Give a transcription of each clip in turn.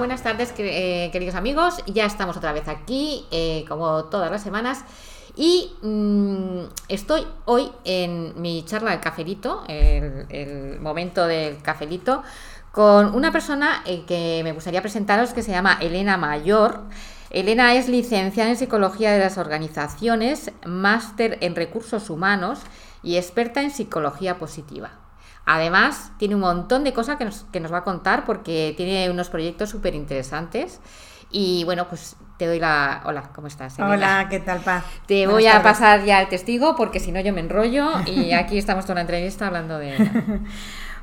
Buenas tardes eh, queridos amigos. Ya estamos otra vez aquí, eh, como todas las semanas. Y mm, estoy hoy en mi charla del cafelito, el, el momento del cafelito, con una persona eh, que me gustaría presentaros que se llama Elena Mayor. Elena es licenciada en Psicología de las Organizaciones, máster en Recursos Humanos y experta en Psicología Positiva. Además, tiene un montón de cosas que nos, que nos va a contar porque tiene unos proyectos súper interesantes. Y bueno, pues te doy la... Hola, ¿cómo estás? Elena? Hola, ¿qué tal, Paz? Te Buenas voy a tardes. pasar ya el testigo porque si no yo me enrollo y aquí estamos toda la entrevista hablando de...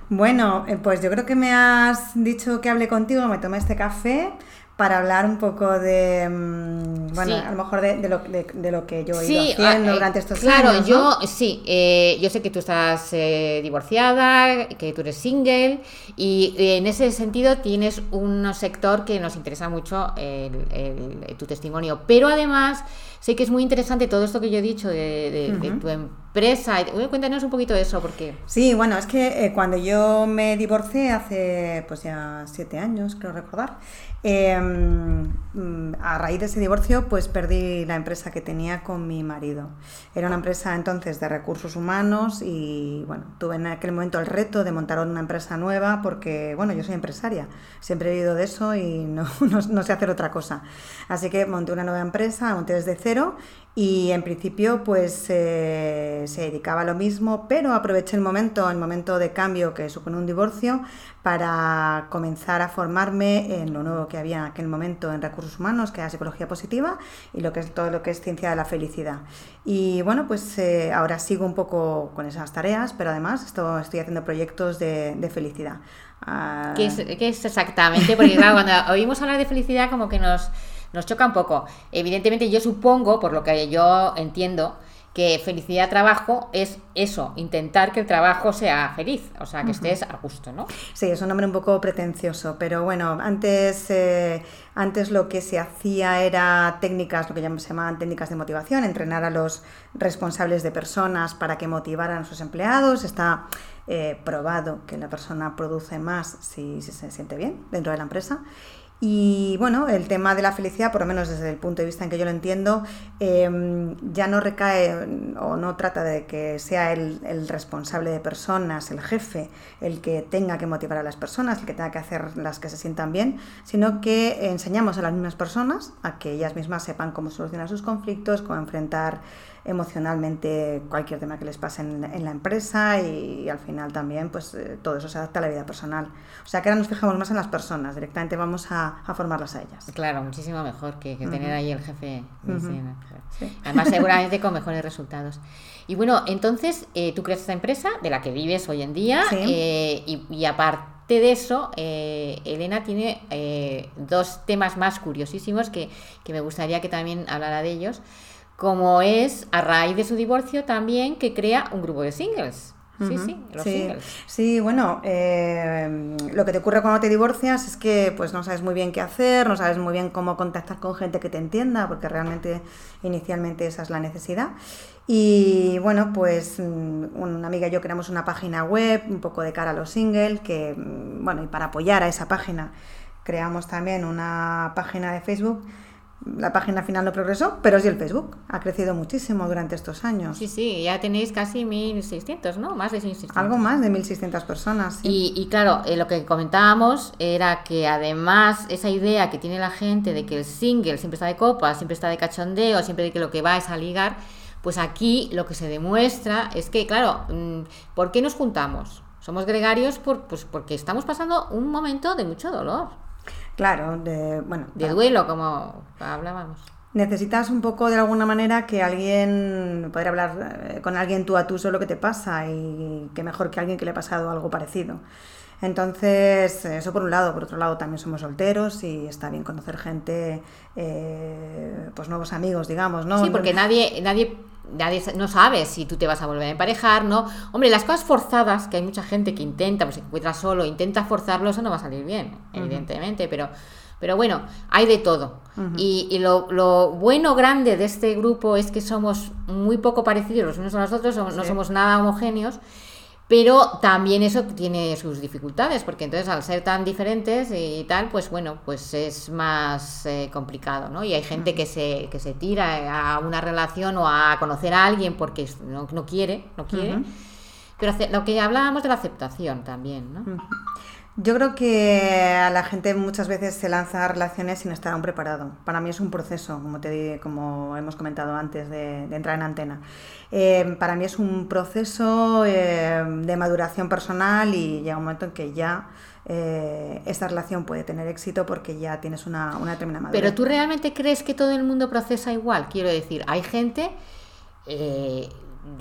bueno, pues yo creo que me has dicho que hable contigo, me tomé este café para hablar un poco de, mm, bueno, sí. a lo mejor de, de, lo, de, de, lo, que yo he ido sí, haciendo eh, durante estos claro, años. Claro, ¿no? yo sí, eh, yo sé que tú estás eh, divorciada, que tú eres single y en ese sentido tienes un sector que nos interesa mucho el, el, tu testimonio, pero además sé que es muy interesante todo esto que yo he dicho de, uh -huh. de tu empresa. Cuéntanos un poquito de eso, porque... Sí, bueno, es que eh, cuando yo me divorcié hace pues ya siete años, creo recordar, eh, a raíz de ese divorcio pues perdí la empresa que tenía con mi marido. Era una empresa entonces de recursos humanos y bueno, tuve en aquel momento el reto de montar una empresa nueva porque bueno, yo soy empresaria, siempre he vivido de eso y no, no, no sé hacer otra cosa. Así que monté una nueva empresa, monté desde cero y en principio pues eh, se dedicaba a lo mismo, pero aproveché el momento, el momento de cambio que supone un divorcio para comenzar a formarme en lo nuevo que había en aquel momento en recursos humanos, que era psicología positiva y lo que es todo lo que es ciencia de la felicidad. Y bueno, pues eh, ahora sigo un poco con esas tareas, pero además esto, estoy haciendo proyectos de, felicidad. Uh... ¿Qué, es, ¿Qué es exactamente? Porque cuando oímos hablar de felicidad como que nos nos choca un poco. Evidentemente yo supongo, por lo que yo entiendo, que felicidad trabajo es eso, intentar que el trabajo sea feliz, o sea, que estés a gusto, ¿no? Sí, es un nombre un poco pretencioso, pero bueno, antes, eh, antes lo que se hacía era técnicas, lo que se llamaban técnicas de motivación, entrenar a los responsables de personas para que motivaran a sus empleados, está eh, probado que la persona produce más si, si se siente bien dentro de la empresa y bueno, el tema de la felicidad, por lo menos desde el punto de vista en que yo lo entiendo, eh, ya no recae o no trata de que sea el, el, responsable de personas, el jefe, el que tenga que motivar a las personas, el que tenga que hacer las que se sientan bien, sino que enseñamos a las mismas personas a que ellas mismas sepan cómo solucionar sus conflictos, cómo enfrentar emocionalmente cualquier tema que les pase en, en la empresa y, y, al final también pues eh, todo eso se adapta a la vida personal. O sea que ahora nos fijamos más en las personas, directamente vamos a, a formarlas a ellas. Claro, muchísimo mejor que, que uh -huh. tener ahí el jefe. Uh -huh. sí. Además seguramente con mejores resultados. Y bueno, entonces eh, tú creas esta empresa de la que vives hoy en día sí. eh, y, y aparte de eso, eh, Elena tiene eh, dos temas más curiosísimos que, que, me gustaría que también hablara de ellos como es a raíz de su divorcio también que crea un grupo de singles. Sí, uh -huh. sí, los sí. singles. Sí, bueno, eh, lo que te ocurre cuando te divorcias es que pues no sabes muy bien qué hacer, no sabes muy bien cómo contactar con gente que te entienda, porque realmente inicialmente esa es la necesidad. Y bueno, pues mm, una amiga y yo creamos una página web un poco de cara a los singles, que mm, bueno, y para apoyar a esa página creamos también una página de Facebook la página final no progresó, pero sí el Facebook. Ha crecido muchísimo durante estos años. Sí, sí, ya tenéis casi 1.600, ¿no? Más de 1.600. Algo más de 1.600 personas. Sí. Y, y, claro, eh, lo que comentábamos era que además esa idea que tiene la gente de que el single siempre está de copa, siempre está de cachondeo, siempre de que lo que va es a ligar, pues aquí lo que se demuestra es que, claro, mm, ¿por qué nos juntamos? Somos gregarios por, pues porque estamos pasando un momento de mucho dolor. Claro, de, bueno, de duelo, como hablábamos. necesitas un poco de alguna manera que alguien, poder hablar eh, con alguien tú a tú sobre lo que te pasa y que mejor que alguien que le ha pasado algo parecido. Entonces, eso por un lado. Por otro lado, también somos solteros y está bien conocer gente, eh, pues nuevos amigos, digamos, ¿no? Sí, porque nadie, nadie, nadie no sabe si tú te vas a volver a emparejar, ¿no? Hombre, las cosas forzadas, que hay mucha gente que intenta, pues se encuentra solo, intenta forzarlo, eso no va a salir bien, evidentemente, pero... Pero bueno, hay de todo. Y, lo, bueno grande de este grupo es que somos muy poco parecidos los unos a los otros, no somos nada homogéneos. Pero también eso tiene sus dificultades, porque entonces al ser tan diferentes y tal, pues bueno, pues es más eh, complicado, ¿no? Y hay gente que se, que se tira a una relación o a conocer a alguien porque no, no quiere, no quiere. Pero lo que hablábamos de la aceptación también, ¿no? Yo creo que a la gente muchas veces se lanza a relaciones sin estar aún preparado. Para mí es un proceso, como, te, como hemos comentado antes de, entrar en antena. Eh, para mí es un proceso eh, de maduración personal y llega un momento en que ya eh, esta relación puede tener éxito porque ya tienes una, una determinada madurez. Pero tú realmente crees que todo el mundo procesa igual? Quiero decir, hay gente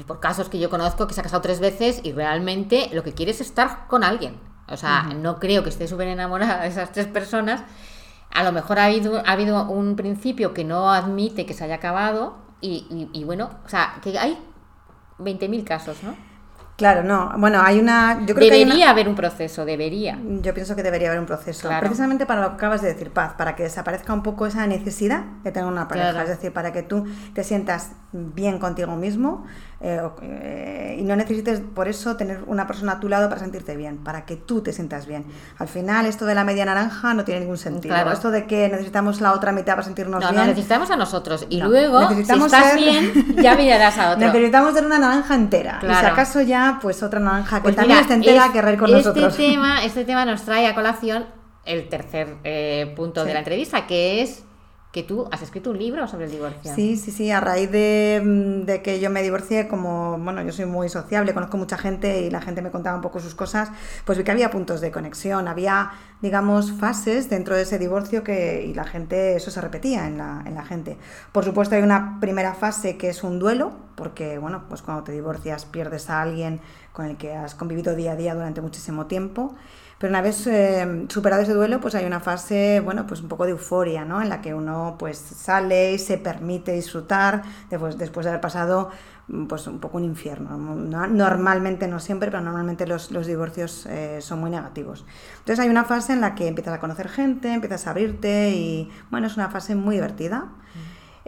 por casos que yo conozco que se ha casado tres veces y realmente lo que quiere es estar con alguien. O sea, no creo que esté súper enamorada de esas tres personas. A lo mejor ha habido, ha habido un principio que no admite que se haya acabado y, y, bueno, o sea, que hay 20.000 casos, ¿no? Claro, no. Bueno, hay una. Yo creo debería haber un proceso, debería. Yo pienso que debería haber un proceso. Precisamente para lo que acabas de decir, Paz, para que desaparezca un poco esa necesidad de tener una pareja. Es decir, para que tú te sientas bien contigo mismo eh, eh, y no necesites por eso tener una persona a tu lado para sentirte bien, para que tú te sientas bien. Al final, esto de la media naranja no tiene ningún sentido. Esto de que necesitamos la otra mitad para sentirnos bien. No, necesitamos a nosotros. Y luego, si estás bien, ya mirarás a otro. Necesitamos tener una naranja entera. Y si acaso ya, pues otra naranja que pues también esté entera que reír con este nosotros. Tema, este tema nos trae a colación el tercer eh, punto de la entrevista, que es que tú has escrito un libro sobre el divorcio. Sí, sí, sí, a raíz de, mm, de, que yo me divorcié, como, bueno, yo soy muy sociable, conozco mucha gente y la gente me contaba un poco sus cosas, pues vi que había puntos de conexión, había, digamos, fases dentro de ese divorcio que, y la gente, eso se repetía en la, en la gente. Por supuesto hay una primera fase que es un duelo, porque, bueno, pues cuando te divorcias pierdes a alguien con el que has convivido día a día durante muchísimo tiempo. Pero una vez eh, superado ese duelo, pues hay una fase, bueno, pues un poco de euforia, ¿no? En la que uno pues sale y se permite disfrutar después, después de haber pasado pues un poco un infierno. Normalmente, no siempre, pero normalmente los, los divorcios eh, son muy negativos. Entonces hay una fase en la que empiezas a conocer gente, empiezas a abrirte y bueno, es una fase muy divertida.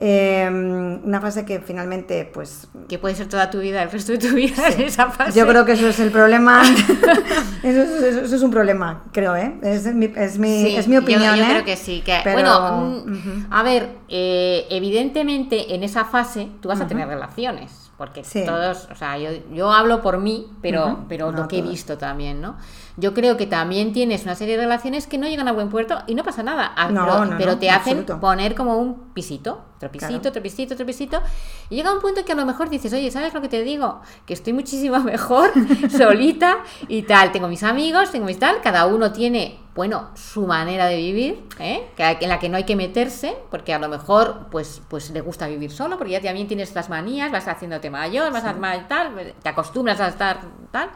Em, una fase que finalmente, pues... Que puede ser toda tu vida, el resto de tu vida en esa fase. Yo creo que eso es el problema. eso, es un problema, creo, ¿eh? Es mi, es mi, es mi opinión, yo, yo creo que sí. Que, Bueno, mm, a ver, eh, evidentemente en esa fase tú vas a tener relaciones porque todos, o sea, yo, yo, hablo por mí, pero, pero lo que he visto también, ¿no? Yo creo que también tienes una serie de relaciones que no llegan a buen puerto y no pasa nada, ah, pero, te hacen poner como un pisito, pisito, otro pisito, y llega un punto que a lo mejor dices, oye, ¿sabes lo que te digo? Que estoy muchísimo mejor solita y tal, tengo mis amigos, tengo mis tal, cada uno tiene bueno, su manera de vivir, ¿eh? en la que no hay que meterse, porque a lo mejor pues, pues le gusta vivir solo, porque ya también tienes estas manías, vas haciéndote mayor, vas a a tal, te acostumbras a estar tal.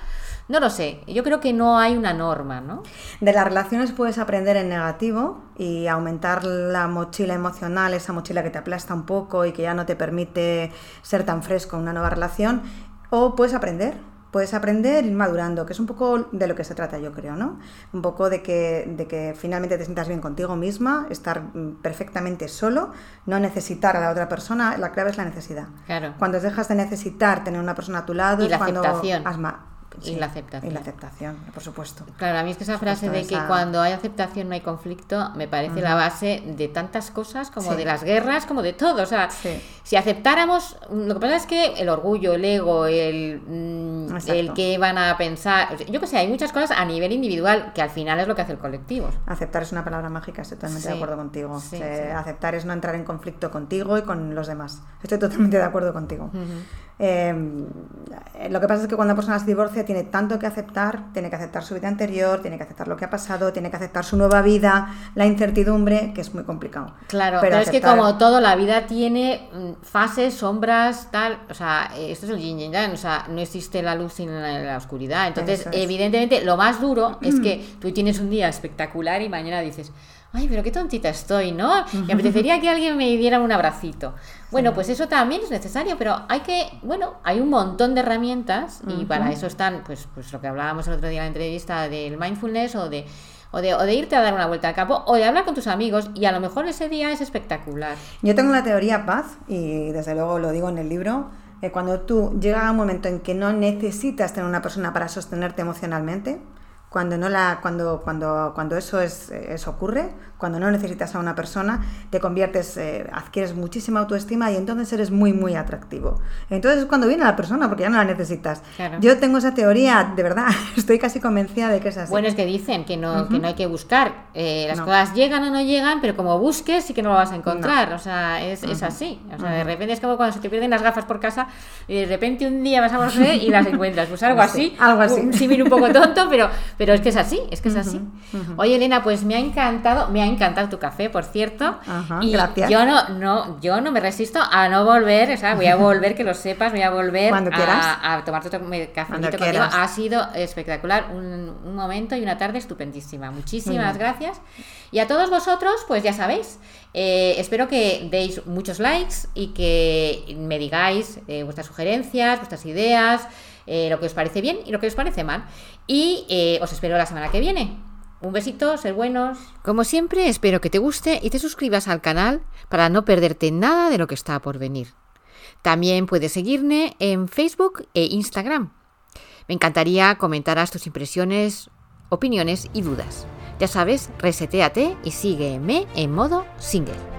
No lo sé, yo creo que no hay una norma, ¿no? De las relaciones puedes aprender en negativo y aumentar la mochila emocional, esa mochila que te aplasta un poco y que ya no te permite ser tan fresco en una nueva relación, o puedes aprender puedes aprender, ir madurando, que es un poco de lo que se trata, yo creo, ¿no? Un poco de que, de que finalmente te sientas bien contigo misma, estar perfectamente solo, no necesitar a la otra persona, la clave es la necesidad. Claro. Cuando dejas de necesitar tener una persona a tu lado, y la cuando aceptación y la aceptación. Y la aceptación, por supuesto. Claro, a mí es que esa frase de que cuando hay aceptación no hay conflicto me parece la base de tantas cosas, como de las guerras, como de todo. O sea, si aceptáramos, lo que pasa es que el orgullo, el ego, el, mm, el que van a pensar, yo que sé, hay muchas cosas a nivel individual que al final es lo que hace el colectivo. Aceptar es una palabra mágica, estoy totalmente de acuerdo contigo. aceptar es no entrar en conflicto contigo y con los demás. Estoy totalmente de acuerdo contigo. Em, lo que pasa es que cuando una persona se divorcia tiene tanto que aceptar, tiene que aceptar su vida anterior, tiene que aceptar lo que ha pasado, tiene que aceptar su nueva vida, la incertidumbre, que es muy complicado. Claro, pero, es que como todo, la vida tiene mm, fases, sombras, tal, o sea, esto es el yin yang, o sea, no existe la luz sin la, oscuridad. Entonces, evidentemente, lo más duro es que tú tienes un día espectacular y mañana dices, ay, pero qué tontita estoy, ¿no? Me apetecería que alguien me diera un abracito. Bueno, pues eso también es necesario, pero hay que, bueno, hay un montón de herramientas y para eso están, pues, pues lo que hablábamos el otro día en la entrevista del mindfulness o de o de, o de, irte a dar una vuelta al campo, o de hablar con tus amigos, y a lo mejor ese día es espectacular. Yo tengo la teoría paz, y desde luego lo digo en el libro, que cuando tú llegas a un momento en que no necesitas tener una persona para sostenerte emocionalmente, cuando no la cuando cuando cuando eso es eso ocurre cuando no necesitas a una persona te conviertes eh, adquieres muchísima autoestima y entonces eres muy muy atractivo. Entonces es cuando viene la persona porque ya no la necesitas. Yo tengo esa teoría de verdad estoy casi convencida de que es así. Bueno es que dicen que no que no hay que buscar eh, las cosas llegan o no llegan pero como busques sí que no lo vas a encontrar. O sea es, es así. O sea de repente es como cuando se te pierden las gafas por casa y de repente un día vas a volver y las encuentras. Pues algo así algo así. Un símil un poco tonto pero pero es que es así, es que es así. Oye, Elena, pues me ha encantado, me ha encantado tu café, por cierto. y gracias. yo no, no, yo no me resisto a no volver, o sea, voy a volver, que lo sepas, voy a volver a, a, tomar tu café contigo. Ha sido espectacular, un, momento y una tarde estupendísima. Muchísimas gracias. Y a todos vosotros, pues ya sabéis, eh, espero que deis muchos likes y que me digáis eh, vuestras sugerencias, vuestras ideas. Eh, lo que os parece bien y lo que os parece mal. Y os espero la semana que viene. Un besito, ser buenos. Como siempre, espero que te guste y te suscribas al canal para no perderte nada de lo que está por venir. También puedes seguirme en Facebook e Instagram. Me encantaría comentaras tus impresiones, opiniones y dudas. Ya sabes, reseteate y sígueme en modo single.